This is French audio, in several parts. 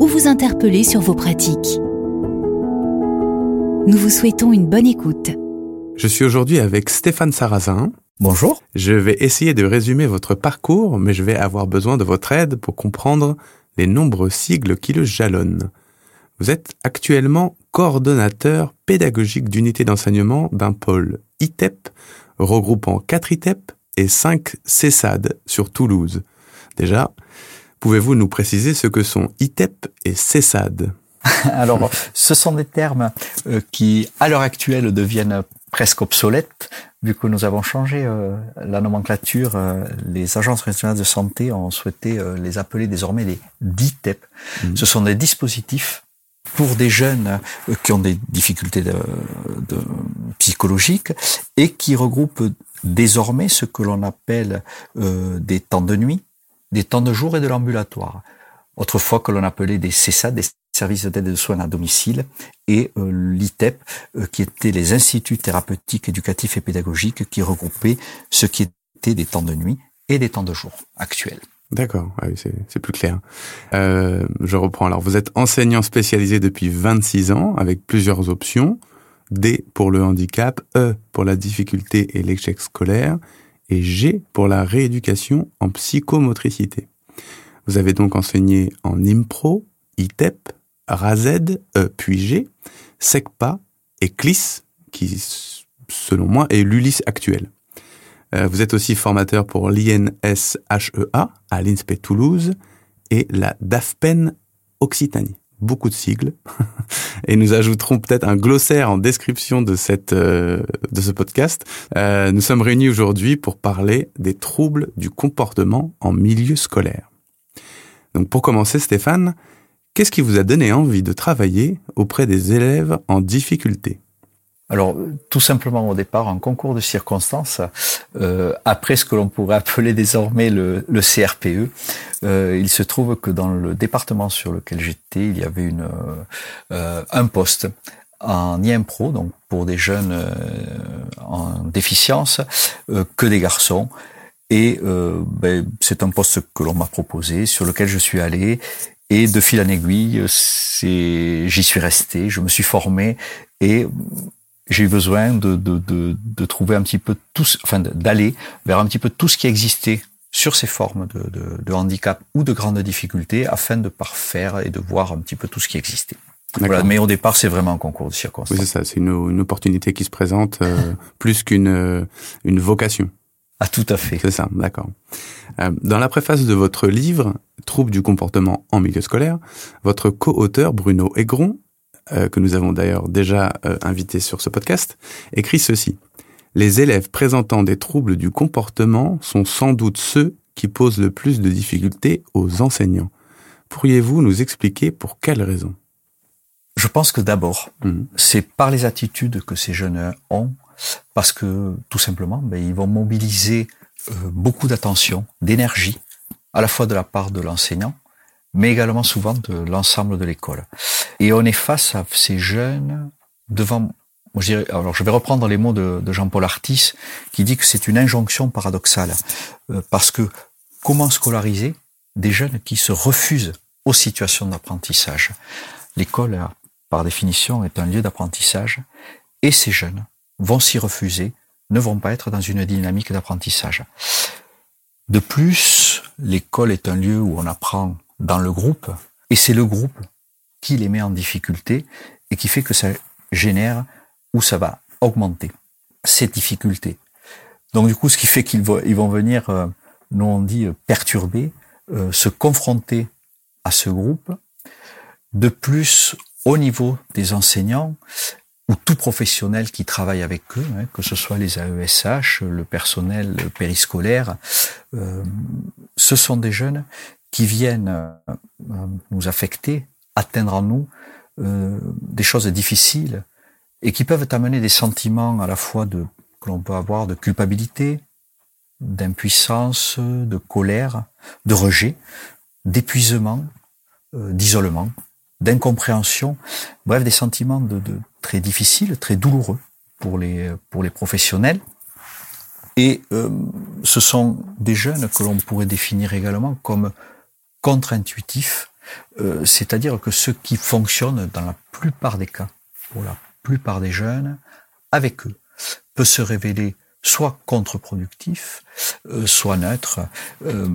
ou vous interpeller sur vos pratiques. Nous vous souhaitons une bonne écoute. Je suis aujourd'hui avec Stéphane Sarrazin. Bonjour. Je vais essayer de résumer votre parcours, mais je vais avoir besoin de votre aide pour comprendre les nombreux sigles qui le jalonnent. Vous êtes actuellement coordonnateur pédagogique d'unité d'enseignement d'un pôle ITEP regroupant 4 ITEP et 5 CESAD sur Toulouse. Déjà, Pouvez-vous nous préciser ce que sont ITEP et CESAD Alors, ce sont des termes euh, qui, à l'heure actuelle, deviennent presque obsolètes, vu que nous avons changé euh, la nomenclature. Euh, les agences régionales de santé ont souhaité les appeler désormais les DITEP. Mmh. Ce sont des dispositifs pour des jeunes qui ont des difficultés de, de psychologiques et qui regroupent désormais ce que l'on appelle des temps de nuit, des temps de jour et de l'ambulatoire. Autrefois que l'on appelait des CESA, des services d'aide et de soins à domicile, et euh, l'ITEP, euh, qui étaient les instituts thérapeutiques, éducatifs et pédagogiques, qui regroupaient ce qui était des temps de nuit et des temps de jour actuels. D'accord, ah c'est plus clair. Euh, je reprends. Alors, vous êtes enseignant spécialisé depuis 26 ans, avec plusieurs options. D pour le handicap, E pour la difficulté et l'échec scolaire, et G pour la rééducation en psychomotricité. Vous avez donc enseigné en IMPRO, ITEP, RAZED, E puis G, SECPA et CLIS, qui, selon moi, est l'ULIS actuel. Euh, vous êtes aussi formateur pour l'INSHEA à l'INSPE Toulouse et la DAFPEN Occitanie beaucoup de sigles, et nous ajouterons peut-être un glossaire en description de cette euh, de ce podcast. Euh, nous sommes réunis aujourd'hui pour parler des troubles du comportement en milieu scolaire. Donc pour commencer, Stéphane, qu'est-ce qui vous a donné envie de travailler auprès des élèves en difficulté? Alors, tout simplement au départ, un concours de circonstances, euh, après ce que l'on pourrait appeler désormais le, CRPE, euh, il se trouve que dans le département sur lequel j'étais, il y avait euh, un poste en IMPRO, donc pour des jeunes en déficience, que des garçons. Et ben, c'est un poste que l'on m'a proposé, sur lequel je suis allé. Et de fil en aiguille, j'y suis resté, je me suis formé et j'ai eu besoin de, de, de, de, trouver un petit peu tout, enfin d'aller vers un petit peu tout ce qui existait sur ces formes de, de, de, handicap ou de grandes difficultés afin de parfaire et de voir un petit peu tout ce qui existait. Voilà, mais au départ, c'est vraiment un concours de circonstances. Oui, c'est ça. C'est une, une, opportunité qui se présente euh, plus qu'une euh, une vocation. Ah, tout à fait. C'est ça, d'accord. Euh, dans la préface de votre livre, Troubles du comportement en milieu scolaire, votre co-auteur Bruno Aigron euh, que nous avons d'ailleurs déjà euh, invité sur ce podcast, écrit ceci. Les élèves présentant des troubles du comportement sont sans doute ceux qui posent le plus de difficultés aux enseignants. Pourriez-vous nous expliquer pour quelles raisons? Je pense que d'abord, mhm. c'est par les attitudes que ces jeunes ont, parce que tout simplement, ben, ils vont mobiliser euh, beaucoup d'attention, d'énergie, à la fois de la part de l'enseignant, mais également souvent de l'ensemble de l'école. Et on est face à ces jeunes devant, je dirais, alors je vais reprendre les mots de, Jean-Paul Artis, qui dit que c'est une injonction paradoxale, euh, parce que comment scolariser des jeunes qui se refusent aux situations d'apprentissage? L'école, par définition, est un lieu d'apprentissage, et ces jeunes vont s'y refuser, ne vont pas être dans une dynamique d'apprentissage. De plus, l'école est un lieu où on apprend dans le groupe, et c'est le groupe qui les met en difficulté et qui fait que ça génère ou ça va augmenter ces difficultés. Donc du coup, ce qui fait qu'ils vont, ils vont venir, euh, nous on dit, euh, perturber, euh, se confronter à ce groupe. De plus, au niveau des enseignants, ou tout professionnel qui travaille avec eux, hein, que ce soit les AESH, le personnel périscolaire, ce sont des jeunes qui viennent nous affecter atteindre en nous euh, des choses difficiles et qui peuvent amener des sentiments à la fois de que l'on peut avoir de culpabilité, d'impuissance, de colère, de rejet, d'épuisement, euh, d'isolement, d'incompréhension, bref, des sentiments de, de, très difficiles, très douloureux pour les pour les professionnels. Et euh, ce sont des jeunes que l'on pourrait définir également comme contre-intuitifs, euh, c'est-à-dire que ceux qui fonctionnent dans la plupart des cas, pour la plupart des jeunes, avec eux, peut se révéler soit contre-productif, euh, soit neutre. Euh,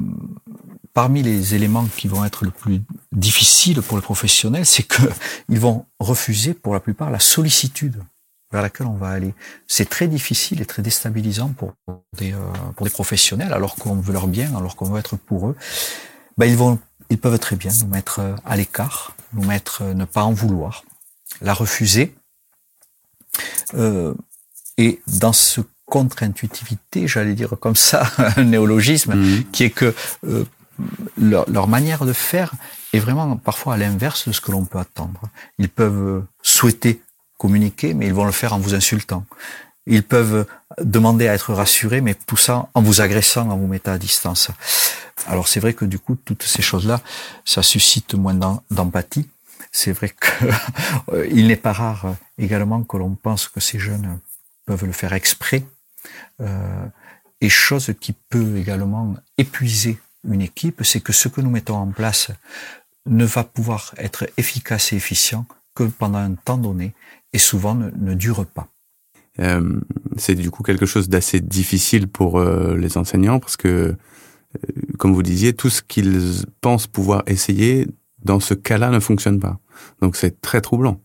parmi les éléments qui vont être le plus difficiles pour les professionnels, c'est que ils vont refuser pour la plupart la sollicitude vers laquelle on va aller. C'est très difficile et très déstabilisant pour des, pour des professionnels, alors qu'on veut leur bien, alors qu'on veut être pour eux. Ben, ils vont, ils peuvent très bien nous mettre à l'écart, nous mettre, ne pas en vouloir, la refuser. Euh, et dans ce contre-intuitivité, j'allais dire comme ça, un néologisme, mmh. qui est que euh, leur, leur, manière de faire est vraiment parfois à l'inverse de ce que l'on peut attendre. Ils peuvent souhaiter communiquer, mais ils vont le faire en vous insultant. Ils peuvent demander à être rassurés, mais tout ça en vous agressant, en vous mettant à distance. Alors c'est vrai que du coup, toutes ces choses-là, ça suscite moins d'empathie. C'est vrai qu'il n'est pas rare également que l'on pense que ces jeunes peuvent le faire exprès. Euh, et chose qui peut également épuiser une équipe, c'est que ce que nous mettons en place ne va pouvoir être efficace et efficient que pendant un temps donné et souvent ne dure pas. Euh, c'est du coup quelque chose d'assez difficile pour euh, les enseignants parce que, euh, comme vous disiez, tout ce qu'ils pensent pouvoir essayer dans ce cas-là ne fonctionne pas. Donc c'est très troublant.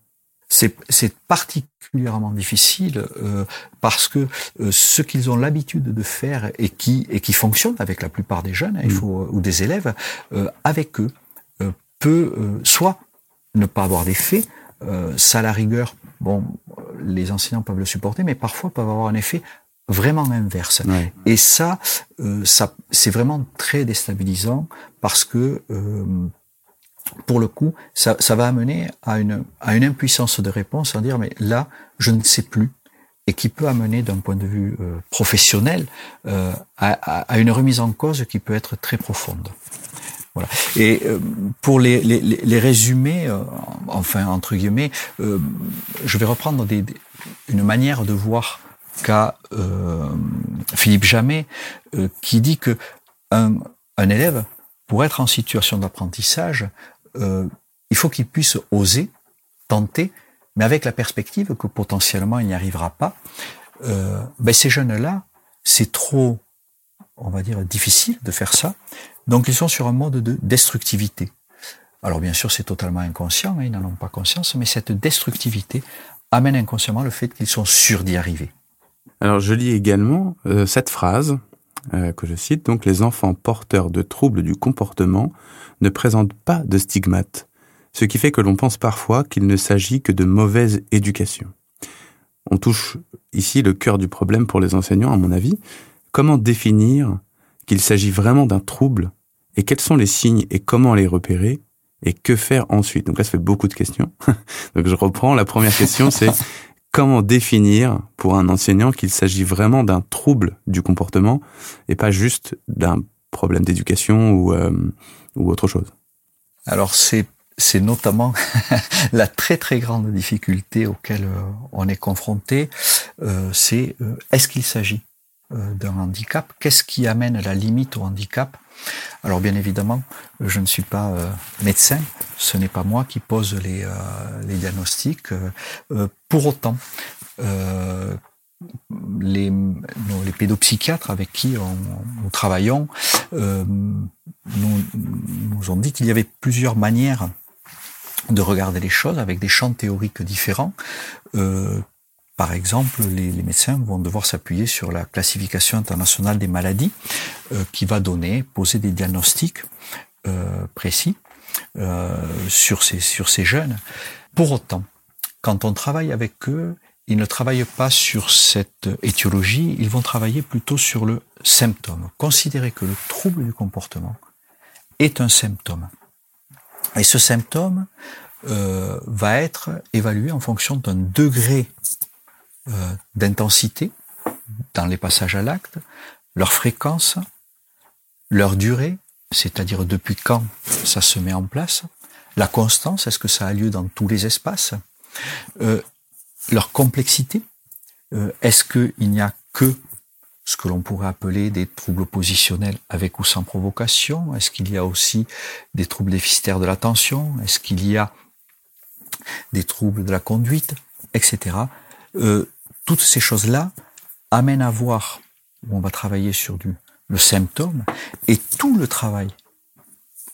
C'est particulièrement difficile euh, parce que euh, ce qu'ils ont l'habitude de faire et qui et qui fonctionne avec la plupart des jeunes, hein, il mm. faut ou des élèves, euh, avec eux peut soit ne pas avoir d'effet, ça à la rigueur, bon, les enseignants peuvent le supporter, mais parfois peuvent avoir un effet vraiment inverse. Et ça, ça c'est vraiment très déstabilisant parce que pour le coup, ça, ça, va amener à une, à une impuissance de réponse, à dire mais là, je ne sais plus, et qui peut amener d'un point de vue euh, professionnel euh, à, à, une remise en cause qui peut être très profonde. Voilà. Et euh, pour les, les, les résumés, euh, enfin entre guillemets, euh, je vais reprendre des, des, une manière de voir qu'a Philippe Jamet, qui dit que un, un élève pour être en situation d'apprentissage, euh, il faut qu'il puisse oser, tenter, mais avec la perspective que potentiellement il n'y arrivera pas. Euh, ben ces jeunes-là, c'est trop, on va dire, difficile de faire ça. Donc ils sont sur un mode de destructivité. Alors bien sûr, c'est totalement inconscient, hein, ils n'en ont pas conscience, mais cette destructivité amène inconsciemment le fait qu'ils sont sûrs d'y arriver. Alors je lis également euh, cette phrase euh, que je cite, donc les enfants porteurs de troubles du comportement ne présentent pas de stigmates, ce qui fait que l'on pense parfois qu'il ne s'agit que de mauvaise éducation. On touche ici le cœur du problème pour les enseignants, à mon avis. Comment définir qu'il s'agit vraiment d'un trouble et quels sont les signes et comment les repérer et que faire ensuite? Donc là, ça fait beaucoup de questions. donc je reprends. La première question, c'est comment définir pour un enseignant qu'il s'agit vraiment d'un trouble du comportement et pas juste d'un problème d'éducation ou, euh, ou autre chose? Alors c'est c'est notamment la très très grande difficulté auquel euh, on est confronté, euh, c'est euh, est-ce qu'il s'agit d'un handicap Qu'est-ce qui amène la limite au handicap? Alors bien évidemment, je ne suis pas médecin, ce n'est pas moi qui pose les, les diagnostics. pour autant, les, les pédopsychiatres avec qui on, nous travaillons euh, nous, nous ont dit qu'il y avait plusieurs manières de regarder les choses avec des champs théoriques différents. Euh, par exemple, les, médecins vont devoir s'appuyer sur la classification internationale des maladies euh, qui va donner, poser des diagnostics euh, précis euh, sur, ces, sur ces jeunes. Pour autant, quand on travaille avec eux, ils ne travaillent pas sur cette étiologie, ils vont travailler plutôt sur le symptôme. Considérer que le trouble du comportement est un symptôme. Et ce symptôme va être évalué en fonction d'un degré euh, d'intensité dans les passages à l'acte, leur fréquence, leur durée, c'est-à-dire depuis quand ça se met en place, la constance, est-ce que ça a lieu dans tous les espaces, euh, leur complexité, euh, est-ce qu'il n'y a que ce que l'on pourrait appeler des troubles positionnels avec ou sans provocation Est-ce qu'il y a aussi des troubles déficitaires de l'attention Est-ce qu'il y a des troubles de la conduite, etc. Euh, toutes ces choses-là amènent à voir, où on va travailler sur du, le symptôme, et tout le travail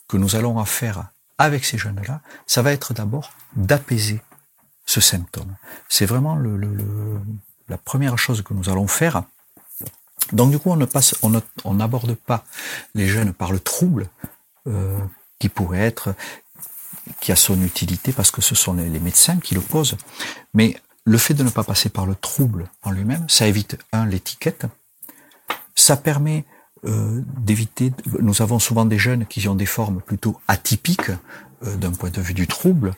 que nous allons faire avec ces jeunes-là, ça va être d'abord d'apaiser ce symptôme. C'est vraiment le, la première chose que nous allons faire. Donc du coup, on ne passe, on n'aborde pas les jeunes par le trouble euh, qui pourrait être, qui a son utilité parce que ce sont les, médecins qui le posent. Mais le fait de ne pas passer par le trouble en lui-même, ça évite un l'étiquette, ça permet euh, d'éviter. Nous avons souvent des jeunes qui ont des formes plutôt atypiques euh, d'un point de vue du trouble,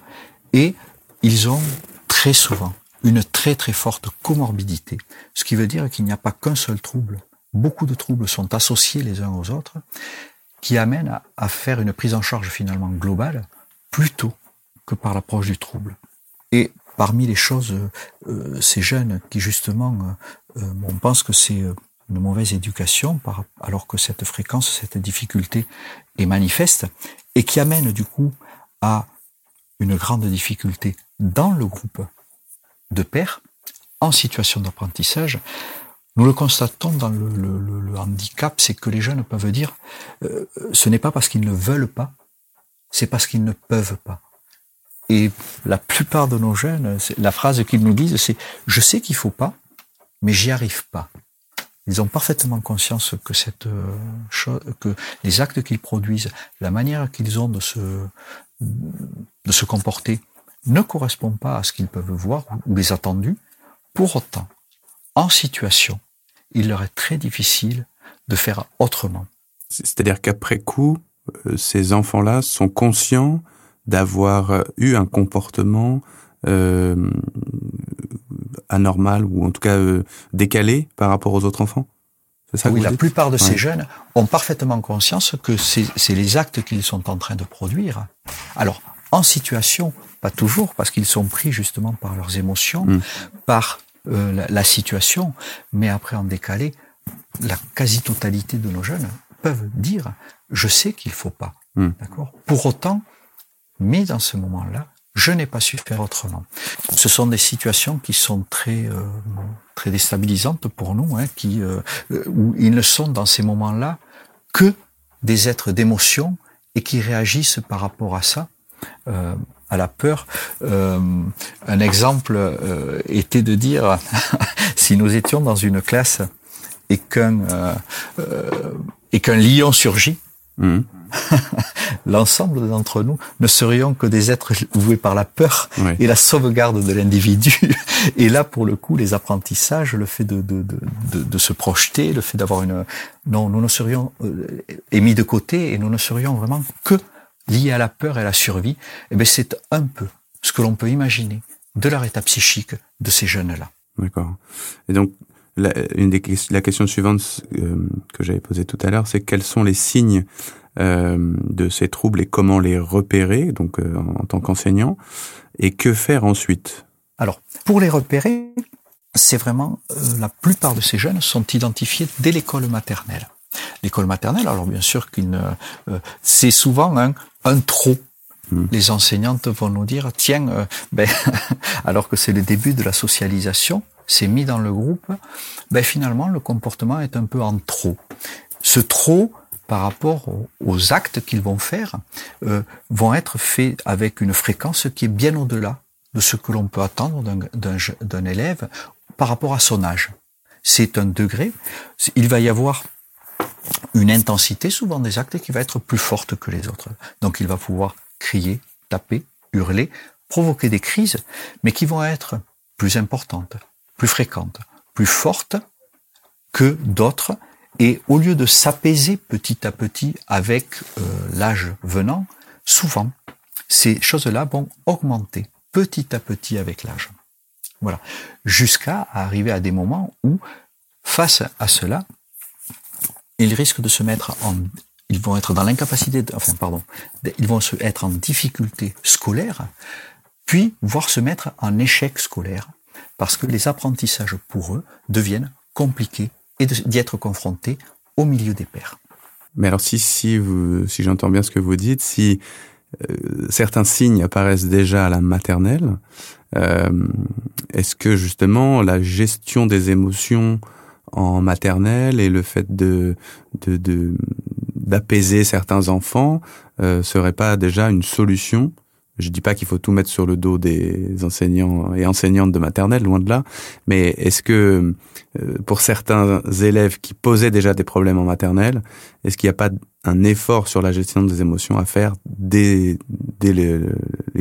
et ils ont très souvent une très très forte comorbidité, ce qui veut dire qu'il n'y a pas qu'un seul trouble. Beaucoup de troubles sont associés les uns aux autres, qui amènent à, faire une prise en charge finalement globale plutôt que par l'approche du trouble. Et parmi les choses, euh, ces jeunes qui justement, euh, euh, on pense que c'est une mauvaise éducation, alors que cette fréquence, cette difficulté est manifeste, et qui amène du coup à une grande difficulté dans le groupe de pairs en situation d'apprentissage. Nous le constatons dans le, handicap, c'est que les jeunes peuvent dire, euh, ce n'est pas parce qu'ils ne veulent pas, c'est parce qu'ils ne peuvent pas. Et la plupart de nos jeunes, la phrase qu'ils nous disent, c'est je sais qu'il faut pas, mais j'y arrive pas. Ils ont parfaitement conscience que cette euh, chose, que les actes qu'ils produisent, la manière qu'ils ont de se de se comporter, ne correspond pas à ce qu'ils peuvent voir ou les attendus. Pour autant, en situation, il leur est très difficile de faire autrement. C'est-à-dire qu'après coup, euh, ces enfants-là sont conscients d'avoir euh, eu un comportement euh, anormal ou en tout cas euh, décalé par rapport aux autres enfants? Ça Oui, la plupart de ces jeunes ont parfaitement conscience que c'est les actes qu'ils sont en train de produire. Alors, en situation, pas toujours, parce qu'ils sont pris justement par leurs émotions, mm. par euh, la, la, situation, mais après en décalé, la quasi-totalité de nos jeunes peuvent dire je sais qu'il faut pas, mm. d'accord? Pour autant, mais dans ce moment-là, je n'ai pas su faire autrement. Ce sont des situations qui sont très euh, très déstabilisantes pour nous, hein, qui euh, où ils ne sont dans ces moments-là que des êtres d'émotion et qui réagissent par rapport à ça. Euh, à la peur. Euh, un exemple euh, était de dire si nous étions dans une classe et qu'un euh, et qu'un lion surgit, mmh. l'ensemble d'entre nous ne serions que des êtres voués par la peur et la sauvegarde de l'individu. Et là, pour le coup, les apprentissages, le fait de, de, de, de se projeter, le fait d'avoir une... Non, nous ne serions émis de côté et nous ne serions vraiment que liés à la peur et à la survie. Eh bien, c'est un peu ce que l'on peut imaginer de leur état psychique de ces jeunes-là. D'accord. Et donc, la, une des, la question suivante euh, que j'avais posée tout à l'heure, c'est quels sont les signes euh, de ces troubles et comment les repérer, donc euh, en, tant qu'enseignant, et que faire ensuite? Alors, pour les repérer, c'est vraiment euh, la plupart de ces jeunes sont identifiés dès l'école maternelle. L'école maternelle, alors bien sûr qu'il c'est souvent un, un trop hmm. les enseignantes vont nous dire tiens ben, alors que c'est le début de la socialisation c'est mis dans le groupe ben finalement le comportement est un peu en trop ce trop par rapport aux, actes qu'ils vont faire, euh, vont être faits avec une fréquence qui est bien au-delà de ce que l'on peut attendre d'un élève par rapport à son âge. C'est un degré. Il va y avoir une intensité souvent des actes qui va être plus forte que les autres. Donc il va pouvoir crier, taper, hurler, provoquer des crises, mais qui vont être plus importantes, plus fréquentes, plus fortes que d'autres et au lieu de s'apaiser petit à petit avec euh, l'âge venant, souvent, ces choses-là vont augmenter petit à petit avec l'âge. Voilà. Jusqu'à arriver à des moments où, face à cela, ils risquent de se mettre en, ils vont être dans l'incapacité, enfin, pardon, ils vont se être en difficulté scolaire, puis voir se mettre en échec scolaire, parce que les apprentissages pour eux deviennent compliqués et d'y être confrontés au milieu des pairs. Mais alors si si si j'entends bien ce que vous dites, si euh, certains signes apparaissent déjà à la maternelle, euh, est-ce que justement la gestion des émotions en maternelle et le fait de d'apaiser certains enfants euh, serait pas déjà une solution je dis pas qu'il faut tout mettre sur le dos des enseignants et enseignantes de maternelle, loin de là. Mais est-ce que euh, pour certains élèves qui posaient déjà des problèmes en maternelle, est-ce qu'il n'y a pas un effort sur la gestion des émotions à faire dès, dès les,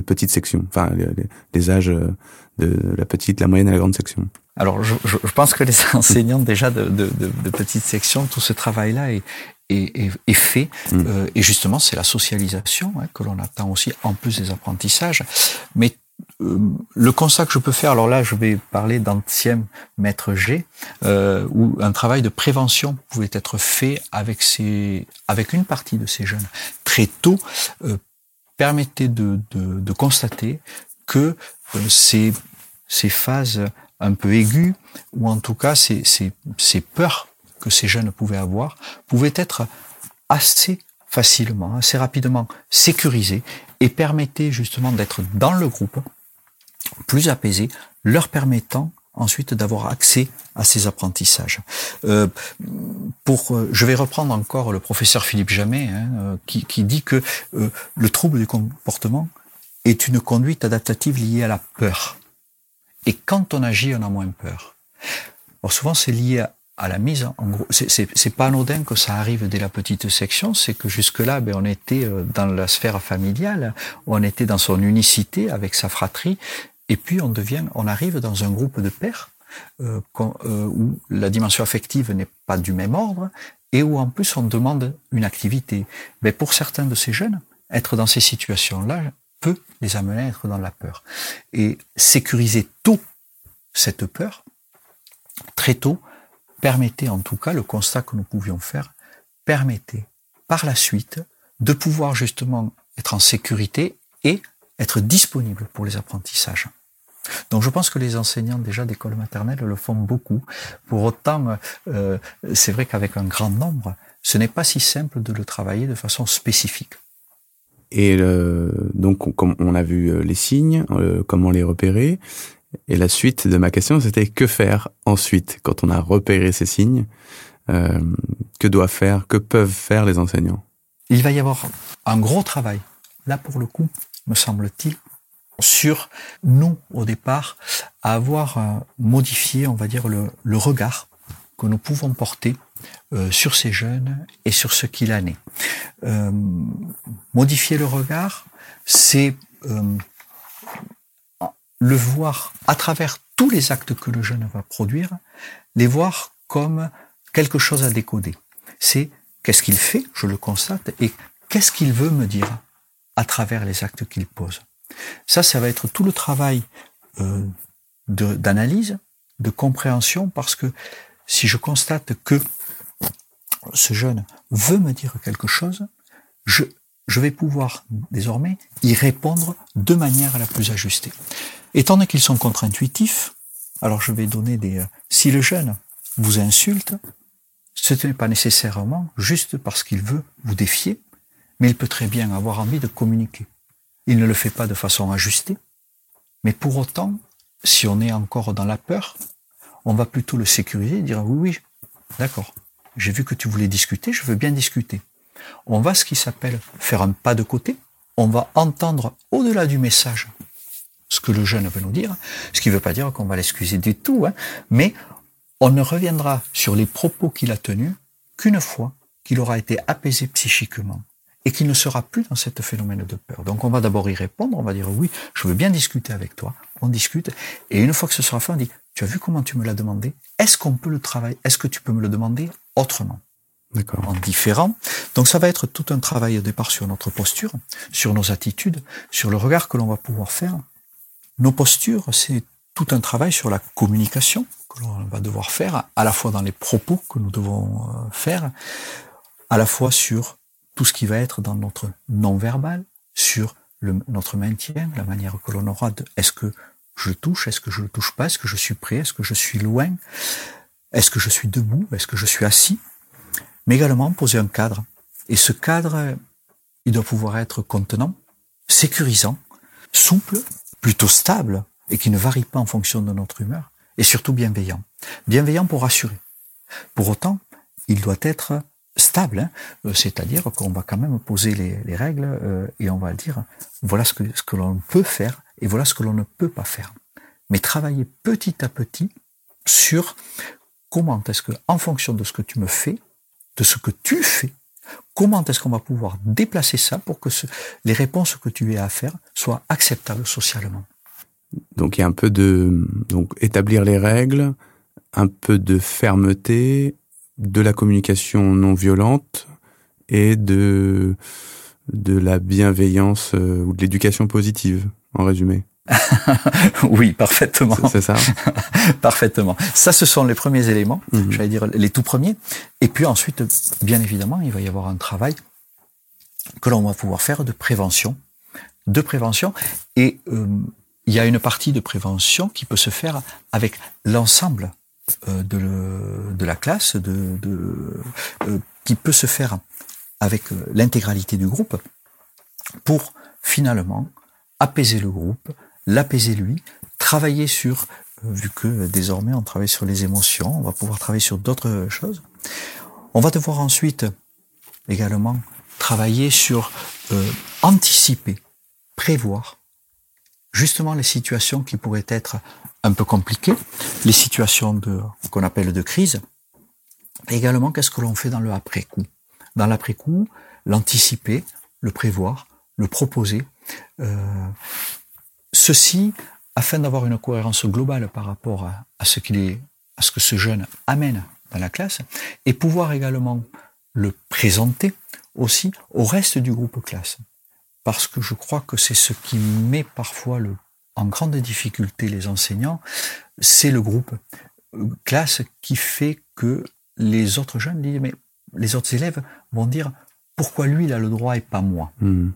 petites sections, enfin les, âges de la petite, la moyenne et la grande section? Alors, je, je, pense que les enseignants déjà de, de, de, de petites sections, tout ce travail-là est, est, est, fait. Mm. Euh, et justement, c'est la socialisation hein, que l'on attend aussi, en plus des apprentissages. Mais euh, le constat que je peux faire, alors là, je vais parler d'ancien maître G, euh, où un travail de prévention pouvait être fait avec ces, avec une partie de ces jeunes très tôt, euh, permettait de, de, de, constater que euh, ces, ces phases un peu aiguës, ou en tout cas ces, ces, ces peurs que ces jeunes pouvaient avoir pouvaient être assez facilement, assez rapidement sécurisés et permettaient justement d'être dans le groupe plus apaisés, leur permettant ensuite d'avoir accès à ces apprentissages. Euh, pour, euh, je vais reprendre encore le professeur Philippe Jamet, hein, euh, qui, qui, dit que le trouble du comportement est une conduite adaptative liée à la peur. Et quand on agit, on a moins peur. Souvent, c'est lié à, à la mise en gros. C'est pas anodin que ça arrive dès la petite section, c'est que jusque-là, ben, on était euh, dans la sphère familiale, on était dans son unicité avec sa fratrie, et puis on devient, on arrive dans un groupe de pères euh, euh, où la dimension affective n'est pas du même ordre et où en plus on demande une activité. Mais pour certains de ces jeunes, être dans ces situations-là peut les amener à être dans la peur. Et sécuriser tôt cette peur, très tôt, permettait en tout cas, le constat que nous pouvions faire, permettait par la suite de pouvoir justement être en sécurité et être disponible pour les apprentissages. Donc je pense que les enseignants déjà d'école maternelle le font beaucoup. Pour autant, euh, c'est vrai qu'avec un grand nombre, ce n'est pas si simple de le travailler de façon spécifique. Et euh, donc, comme on a vu euh, les signes, comment les repérer, et la suite de ma question, c'était que faire ensuite quand on a repéré ces signes euh, Que doivent faire, que peuvent faire les enseignants? Il va y avoir un gros travail, là pour le coup, me semble-t-il, sur nous au départ, à avoir euh, modifié, on va dire, le, regard que nous pouvons porter euh, sur ces jeunes et sur ce qu'il en est. Modifier le regard, c'est le voir à travers tous les actes que le jeune va produire, les voir comme quelque chose à décoder. C'est qu'est-ce qu'il fait, je le constate, et qu'est-ce qu'il veut me dire à travers les actes qu'il pose. Ça, ça va être tout le travail euh, d'analyse, de, compréhension, parce que si je constate que ce jeune veut me dire quelque chose, je, je vais pouvoir désormais y répondre de manière la plus ajustée. Étant donné qu'ils sont contre-intuitifs, alors je vais donner des... Euh, si le jeune vous insulte, ce n'est pas nécessairement juste parce qu'il veut vous défier, mais il peut très bien avoir envie de communiquer. Il ne le fait pas de façon ajustée, mais pour autant, si on est encore dans la peur, on va plutôt le sécuriser et dire oui, oui, d'accord, j'ai vu que tu voulais discuter, je veux bien discuter. On va ce qui s'appelle faire un pas de côté, on va entendre au-delà du message ce que le jeune veut nous dire, ce qui ne veut pas dire qu'on va l'excuser du tout, hein, mais on ne reviendra sur les propos qu'il a tenus qu'une fois qu'il aura été apaisé psychiquement et qu'il ne sera plus dans ce phénomène de peur. Donc on va d'abord y répondre, on va dire oui, je veux bien discuter avec toi, on discute, et une fois que ce sera fait, on dit, tu as vu comment tu me l'as demandé? Est-ce qu'on peut le travailler? Est-ce que tu peux me le demander autrement? En différent. Donc ça va être tout un travail au départ sur notre posture, sur nos attitudes, sur le regard que l'on va pouvoir faire. Nos postures, c'est tout un travail sur la communication que l'on va devoir faire, à la fois dans les propos que nous devons euh, faire, à la fois sur tout ce qui va être dans notre non-verbal, sur le, notre maintien, la manière que l'on aura de est-ce que je touche, est-ce que je ne touche pas, est-ce que je suis prêt, est-ce que je suis loin, est-ce que je suis debout, est-ce que je suis assis, mais également poser un cadre. Et ce cadre, il doit pouvoir être contenant, sécurisant, souple, plutôt stable, et qui ne varie pas en fonction de notre humeur, et surtout bienveillant. Bienveillant pour rassurer. Pour autant, il doit être stable, hein. euh, c'est-à-dire qu'on va quand même poser les, règles euh, et on va dire voilà ce que, ce que l'on peut faire et voilà ce que l'on ne peut pas faire. Mais travailler petit à petit sur comment est-ce que, en fonction de ce que tu me fais, de ce que tu fais, comment est-ce qu'on va pouvoir déplacer ça pour que les réponses que tu aies à faire soient acceptables socialement? Donc il y a un peu de donc établir les règles, un peu de fermeté, de la communication non violente et de de la bienveillance euh, ou de l'éducation positive en résumé. oui, parfaitement. C'est ça. parfaitement. Ça, ce sont les premiers éléments, mhm. j'allais dire les tout premiers. Et puis ensuite, bien évidemment, il va y avoir un travail que l'on va pouvoir faire de prévention, de prévention. Et euh, il y a une partie de prévention qui peut se faire avec l'ensemble euh, de, de, la classe, de, de euh, qui peut se faire avec l'intégralité du groupe pour finalement apaiser le groupe, l'apaiser lui, travailler sur, vu que désormais on travaille sur les émotions, on va pouvoir travailler sur d'autres choses. On va devoir ensuite également travailler sur euh, anticiper, prévoir justement les situations qui pourraient être un peu compliquées, les situations de qu'on appelle de crise. Et également, qu'est-ce que l'on fait dans le après-coup? Dans l'après-coup, l'anticiper, le prévoir, le proposer. Euh, ceci afin d'avoir une cohérence globale par rapport à, ce que ce jeune amène dans la classe, et pouvoir également le présenter aussi au reste du groupe classe parce que je crois que c'est ce qui met parfois en grande difficulté les enseignants, c'est le groupe euh, classe qui fait que les autres jeunes disent, mais les autres élèves vont dire, pourquoi lui il a le droit et pas moi? Hmm.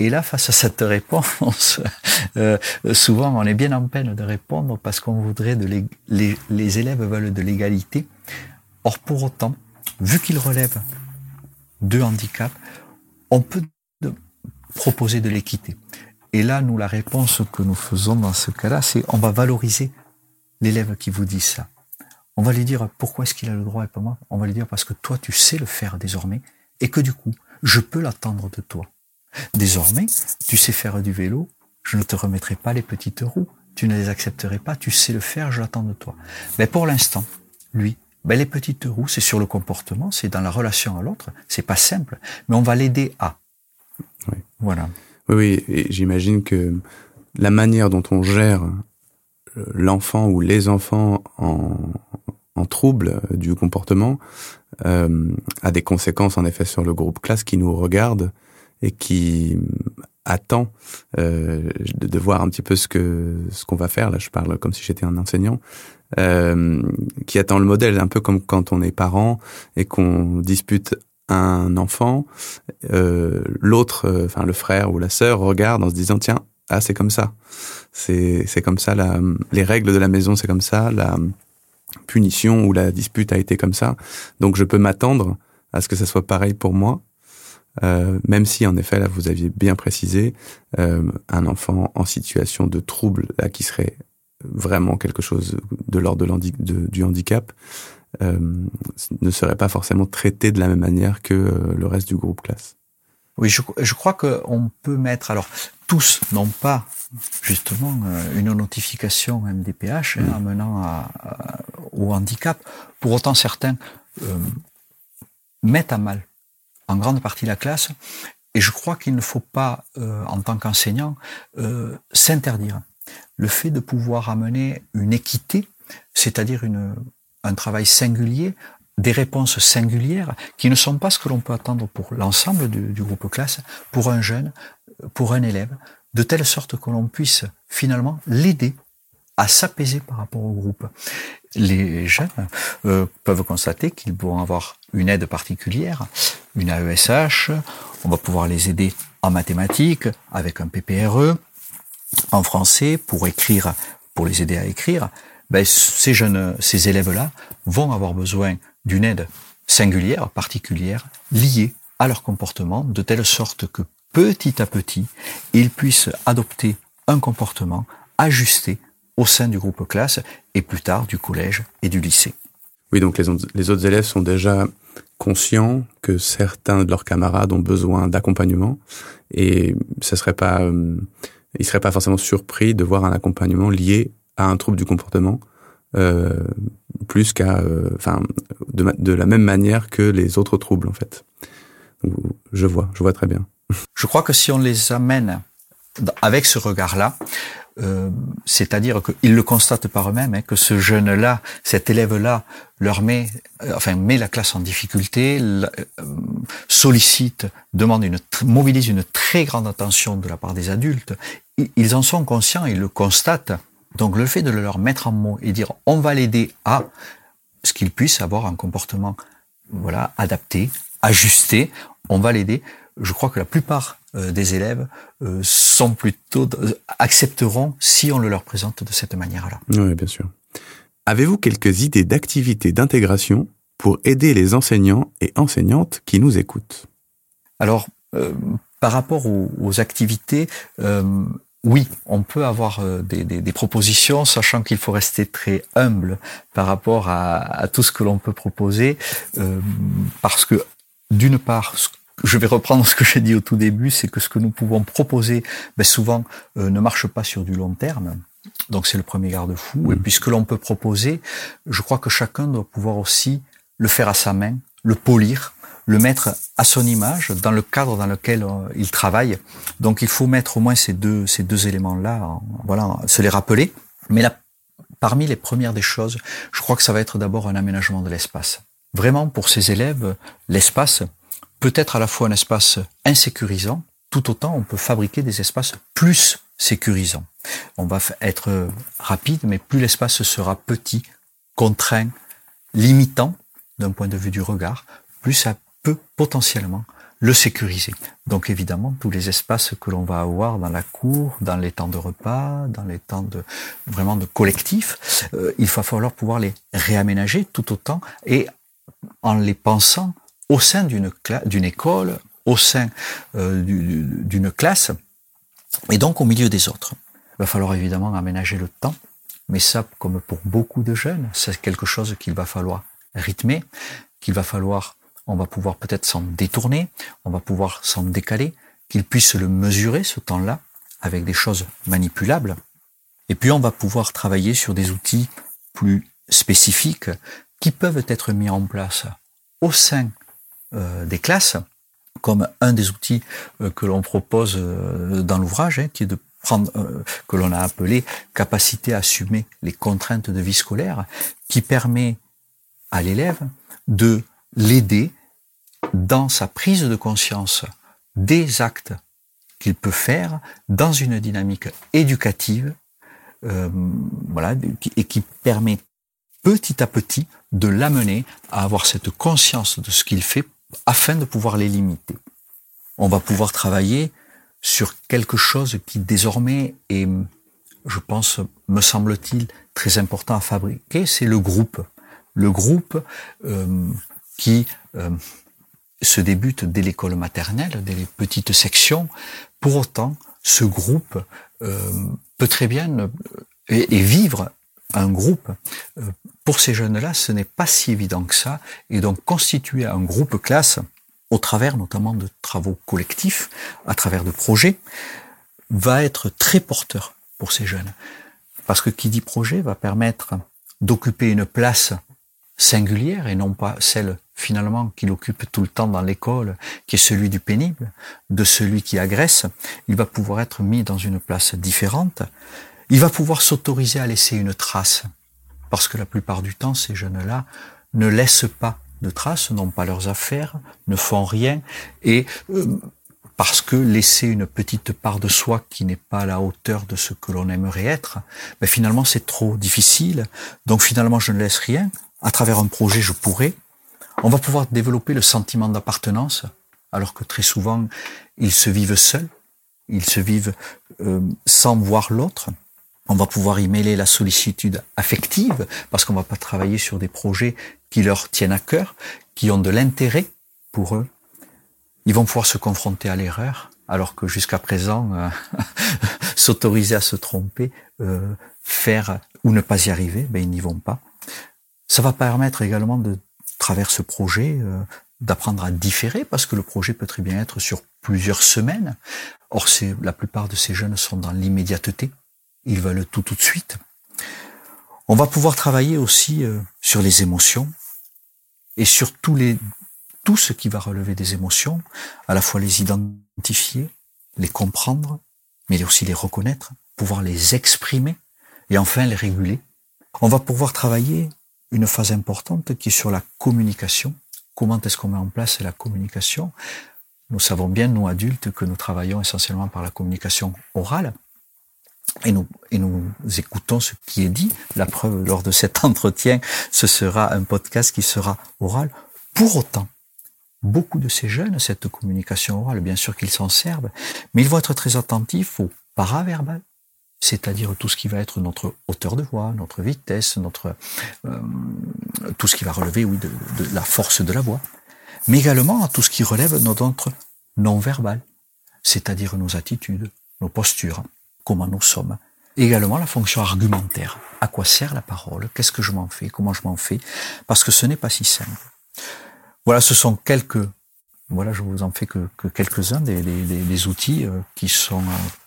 Et là, face à cette réponse, euh, souvent on est bien en peine de répondre parce qu'on voudrait les élèves veulent de l'égalité. Or pour autant, vu qu'ils relèvent de handicap, on peut proposer de l'équité. Et là, nous, la réponse que nous faisons dans ce cas-là, c'est on va valoriser l'élève qui vous dit ça. On va lui dire pourquoi est-ce qu'il a le droit et pas moi? On va lui dire parce que toi, tu sais le faire désormais et que du coup, je peux l'attendre de toi. Désormais, tu sais faire du vélo, je ne te remettrai pas les petites roues, tu ne les accepterais pas, tu sais le faire, je l'attends de toi. Mais pour l'instant, lui, ben les petites roues, c'est sur le comportement, c'est dans la relation à l'autre, c'est pas simple, mais on va l'aider à. Oui. Voilà. Oui, et j'imagine que la manière dont on gère euh, l'enfant ou les enfants en, en trouble du comportement euh, a des conséquences en effet sur le groupe classe qui nous regarde et qui attend euh, de, de, voir un petit peu ce que ce qu'on va faire. Là, je parle comme si j'étais un enseignant. Euh, qui attend le modèle, un peu comme quand on est parent et qu'on dispute un enfant, euh, l'autre, euh, enfin le frère ou la sœur regarde en se disant tiens ah c'est comme ça, c'est c'est comme ça la, les règles de la maison c'est comme ça, la punition ou la dispute a été comme ça, donc je peux m'attendre à ce que ça soit pareil pour moi. Euh, même si en effet là vous aviez bien précisé euh, un enfant en situation de trouble là qui serait vraiment quelque chose de l'ordre de, du handicap euh, ne serait pas forcément traité de la même manière que euh, le reste du groupe classe. Oui, je, je crois qu'on peut mettre, alors tous n'ont pas justement euh, une notification MDPH hein, amenant à, au handicap. Pour autant, certains euh, mettent à mal en grande partie la classe. Et je crois qu'il ne faut pas, euh, en tant qu'enseignant, euh, s'interdire le fait de pouvoir amener une équité, c'est-à-dire un travail singulier des réponses singulières qui ne sont pas ce que l'on peut attendre pour l'ensemble du, groupe classe, pour un jeune, pour un élève, de telle sorte que l'on puisse finalement l'aider à s'apaiser par rapport au groupe. Les jeunes euh, peuvent constater qu'ils vont avoir une aide particulière, une AESH, on va pouvoir les aider en mathématiques avec un PPRE, en français pour écrire, pour les aider à écrire. Ben, ces jeunes, ces élèves-là vont avoir besoin d'une aide singulière, particulière, liée à leur comportement, de telle sorte que petit à petit, ils puissent adopter un comportement ajusté au sein du groupe classe et plus tard du collège et du lycée. Oui, donc les, les autres élèves sont déjà conscients que certains de leurs camarades ont besoin d'accompagnement et ce serait pas, euh, ils seraient pas forcément surpris de voir un accompagnement lié à un trouble du comportement euh, plus qu'à, euh, enfin, de, de, la même manière que les autres troubles en fait. je vois, je vois très bien. Je crois que si on les amène avec ce regard-là, euh, c'est-à-dire qu'ils le constatent par eux-mêmes, hein, que ce jeune-là, cet élève-là, leur met, euh, enfin met la classe en difficulté, euh, sollicite, demande une, mobilise une très grande attention de la part des adultes. Ils en sont conscients, ils le constatent. Donc le fait de le leur mettre en mots et dire on va l'aider à ce qu'il puisse avoir un comportement voilà adapté, ajusté, on va l'aider. Je crois que la plupart euh, des élèves euh, sont plutôt accepteront si on le leur présente de cette manière-là. Oui, bien sûr. Avez-vous quelques idées d'activités d'intégration pour aider les enseignants et enseignantes qui nous écoutent? Alors, euh, par rapport aux, activités, oui, on peut avoir des, des, propositions, sachant qu'il faut rester très humble par rapport à, à tout ce que l'on peut proposer, parce que d'une part, je vais reprendre ce que j'ai dit au tout début, c'est que ce que nous pouvons proposer, ben souvent, euh, ne marche pas sur du long terme. Donc c'est le premier garde-fou. Et mmh. puis ce que l'on peut proposer, je crois que chacun doit pouvoir aussi le faire à sa main, le polir, le mettre à son image dans le cadre dans lequel euh, il travaille. Donc il faut mettre au moins ces deux ces deux éléments-là, voilà, se les rappeler. Mais là, parmi les premières des choses, je crois que ça va être d'abord un aménagement de l'espace. Vraiment pour ces élèves, l'espace, peut être à la fois un espace insécurisant, tout autant on peut fabriquer des espaces plus sécurisants. On va être rapide, mais plus l'espace sera petit, contraint, limitant d'un point de vue du regard, plus ça peut potentiellement le sécuriser. Donc évidemment, tous les espaces que l'on va avoir dans la cour, dans les temps de repas, dans les temps de vraiment de collectif, euh, il va falloir pouvoir les réaménager tout autant et en les pensant au sein d'une d'une école, au sein euh, d'une classe, et donc au milieu des autres. Il va falloir évidemment aménager le temps, mais ça, comme pour beaucoup de jeunes, c'est quelque chose qu'il va falloir rythmer, qu'il va falloir, on va pouvoir peut-être s'en détourner, on va pouvoir s'en décaler, qu'il puisse le mesurer, ce temps-là, avec des choses manipulables. Et puis on va pouvoir travailler sur des outils plus spécifiques qui peuvent être mis en place au sein des classes comme un des outils euh, que l'on propose euh, dans l'ouvrage, hein, qui est de prendre, que l'on a appelé capacité à assumer les contraintes de vie scolaire, qui permet à l'élève de l'aider dans sa prise de conscience des actes qu'il peut faire dans une dynamique éducative, voilà, et qui permet petit à petit de l'amener à avoir cette conscience de ce qu'il fait afin de pouvoir les limiter. On va pouvoir travailler sur quelque chose qui désormais est, je pense, me semble-t-il, très important à fabriquer, c'est le groupe. Le groupe euh, qui euh, se débute dès l'école maternelle, dès les petites sections. Pour autant, ce groupe euh, peut très bien et, vivre un groupe pour ces jeunes-là, ce n'est pas si évident que ça, et donc constituer un groupe classe, au travers notamment de travaux collectifs, à travers de projets, va être très porteur pour ces jeunes. Parce que qui dit projet va permettre d'occuper une place singulière et non pas celle finalement qu'il occupe tout le temps dans l'école, qui est celui du pénible, de celui qui agresse. Il va pouvoir être mis dans une place différente. Il va pouvoir s'autoriser à laisser une trace parce que la plupart du temps, ces jeunes-là ne laissent pas de traces, n'ont pas leurs affaires, ne font rien, et euh, parce que laisser une petite part de soi qui n'est pas à la hauteur de ce que l'on aimerait être, ben finalement c'est trop difficile. Donc finalement je ne laisse rien. À travers un projet, je pourrais. On va pouvoir développer le sentiment d'appartenance, alors que très souvent ils se vivent seuls, ils se vivent euh, sans voir l'autre. On va pouvoir y mêler la sollicitude affective, parce qu'on va pas travailler sur des projets qui leur tiennent à cœur, qui ont de l'intérêt pour eux ils vont pouvoir se confronter à l'erreur, alors que jusqu'à présent, euh, s'autoriser à se tromper, euh, faire ou ne pas y arriver, ben ils n'y vont pas. Ça va permettre également de travers ce projet euh, d'apprendre à différer, parce que le projet peut très bien être sur plusieurs semaines. Or, la plupart de ces jeunes sont dans l'immédiateté, ils veulent tout tout de suite. On va pouvoir travailler aussi sur les émotions et sur tous les tout ce qui va relever des émotions, à la fois les identifier, les comprendre, mais aussi les reconnaître, pouvoir les exprimer et enfin les réguler. On va pouvoir travailler une phase importante qui est sur la communication. Comment est-ce qu'on met en place la communication? Nous savons bien, nous adultes, que nous travaillons essentiellement par la communication orale. Et nous, et nous écoutons ce qui est dit. La preuve, lors de cet entretien, ce sera un podcast qui sera oral. Pour autant, beaucoup de ces jeunes, cette communication orale, bien sûr qu'ils s'en servent, mais ils vont être très attentifs au paraverbal, c'est-à-dire tout ce qui va être notre hauteur de voix, notre vitesse, notre euh, tout ce qui va relever, oui, de, la force de la voix, mais également à tout ce qui relève notre non-verbal, c'est-à-dire nos attitudes, nos postures, comment nous sommes. Également la fonction argumentaire. À quoi sert la parole? Qu'est-ce que je m'en fais? Comment je m'en fais? Parce que ce n'est pas si simple. Voilà, ce sont quelques, voilà, je vous en fais que, quelques-uns des, des, outils euh, qui sont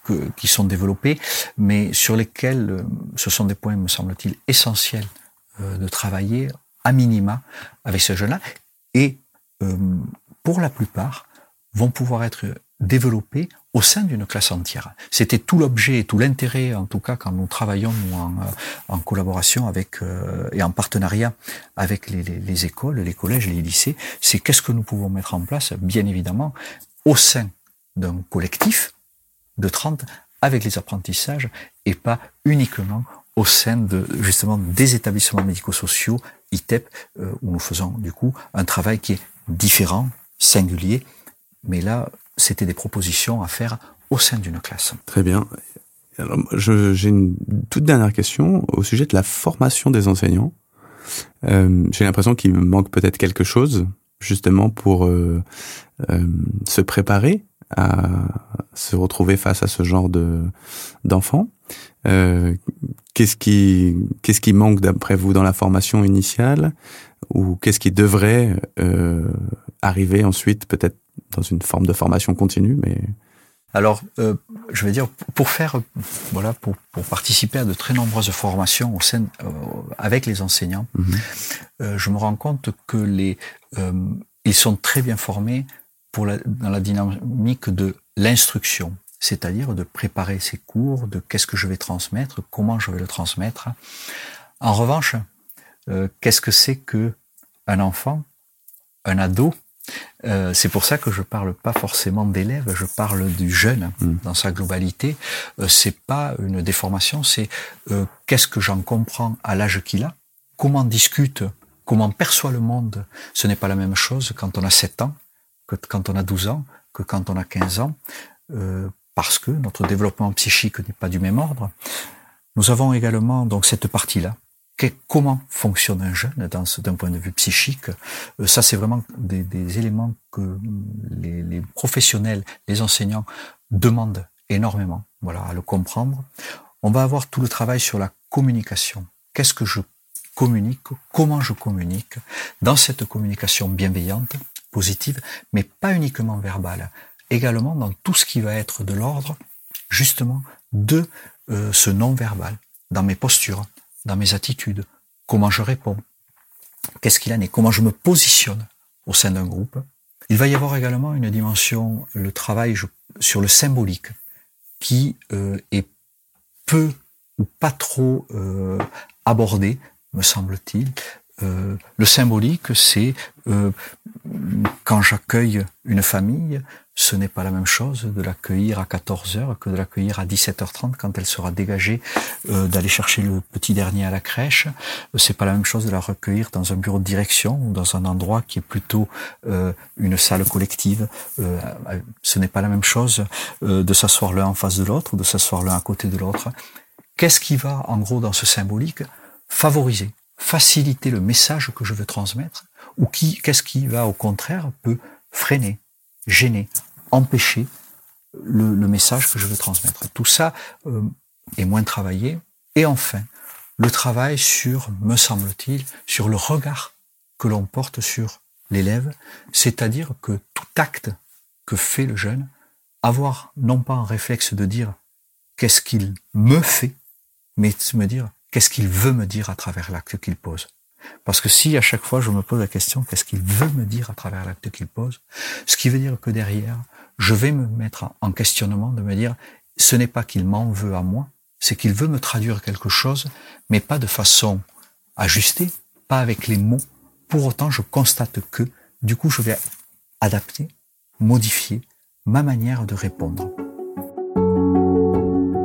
euh, qui sont développés, mais sur lesquels euh, ce sont des points, me semble-t-il, essentiels de travailler à minima avec ce jeune-là, et pour la plupart vont pouvoir être développés au sein d'une classe entière. C'était tout l'objet et tout l'intérêt, en tout cas, quand nous travaillons en, en, collaboration avec euh, et en partenariat avec les, les, les écoles, les collèges les lycées, c'est qu'est-ce que nous pouvons mettre en place, bien évidemment, au sein d'un collectif de 30 avec les apprentissages et pas uniquement au sein de justement des établissements médico-sociaux, ITEP, euh, où nous faisons du coup un travail qui est différent, singulier, mais là c'était des propositions à faire au sein d'une classe. Très bien. Alors, j'ai une toute dernière question au sujet de la formation des enseignants. Euh, j'ai l'impression qu'il manque peut-être quelque chose justement pour euh, euh, se préparer à se retrouver face à ce genre de d'enfants. Euh, qu'est-ce qui qu'est-ce qui manque d'après vous dans la formation initiale? Ou qu'est-ce qui devrait euh, arriver ensuite peut-être dans une forme de formation continue, mais alors, euh, je vais dire, pour faire, voilà, pour, pour, participer à de très nombreuses formations au sein, euh, avec les enseignants, mhm. euh, je me rends compte que les, euh, ils sont très bien formés pour la, dans la dynamique de l'instruction, c'est-à-dire de préparer ces cours, de qu'est-ce que je vais transmettre, comment je vais le transmettre. En revanche, euh, qu'est-ce que c'est que un enfant, un ado, euh, c'est pour ça que je parle pas forcément d'élèves, je parle du jeune mm. dans sa globalité. Euh, c'est pas une déformation, c'est euh, qu'est-ce que j'en comprends à l'âge qu'il a, comment discute, comment perçoit le monde? Ce n'est pas la même chose quand on a 7 ans que quand on a 12 ans, que quand on a 15 ans, euh, parce que notre développement psychique n'est pas du même ordre. Nous avons également donc cette partie-là comment fonctionne un jeune d'un point de vue psychique? Euh, ça, c'est vraiment des, éléments que les, professionnels, les enseignants demandent énormément. Voilà, à le comprendre. On va avoir tout le travail sur la communication. Qu'est-ce que je communique? Comment je communique? Dans cette communication bienveillante, positive, mais pas uniquement verbale. Également dans tout ce qui va être de l'ordre, justement, de euh, ce non-verbal, dans mes postures, dans mes attitudes, comment je réponds, qu'est-ce qu'il en est, comment je me positionne au sein d'un groupe? Il va y avoir également une dimension, le travail sur le symbolique, qui euh, est peu ou pas trop euh, abordé, me semble-t-il, Euh, le symbolique, c'est euh, quand j'accueille une famille, ce n'est pas la même chose de l'accueillir à 14 heures que de l'accueillir à 17h30 quand elle sera dégagée euh, d'aller chercher le petit dernier à la crèche. C'est pas la même chose de la recueillir dans un bureau de direction ou dans un endroit qui est plutôt euh, une salle collective. Euh, ce n'est pas la même chose de s'asseoir l'un en face de l'autre ou de s'asseoir l'un à côté de l'autre. Qu'est-ce qui va, en gros, dans ce symbolique, favoriser, faciliter le message que je veux transmettre ou qui, qu'est-ce qui va, au contraire, peut freiner, gêner, empêcher le, message que je veux transmettre. Tout ça euh, est moins travaillé. Et enfin, le travail sur, me semble-t-il, sur le regard que l'on porte sur l'élève, c'est-à-dire que tout acte que fait le jeune, avoir non pas un réflexe de dire qu'est-ce qu'il me fait, mais de me dire qu'est-ce qu'il veut me dire à travers l'acte qu'il pose. Parce que si à chaque fois je me pose la question qu'est-ce qu'il veut me dire à travers l'acte qu'il pose, ce qui veut dire que derrière, je vais me mettre en questionnement de me dire ce n'est pas qu'il m'en veut à moi, c'est qu'il veut me traduire quelque chose, mais pas de façon ajustée, pas avec les mots. Pour autant, je constate que, du coup, je vais adapter, modifier ma manière de répondre.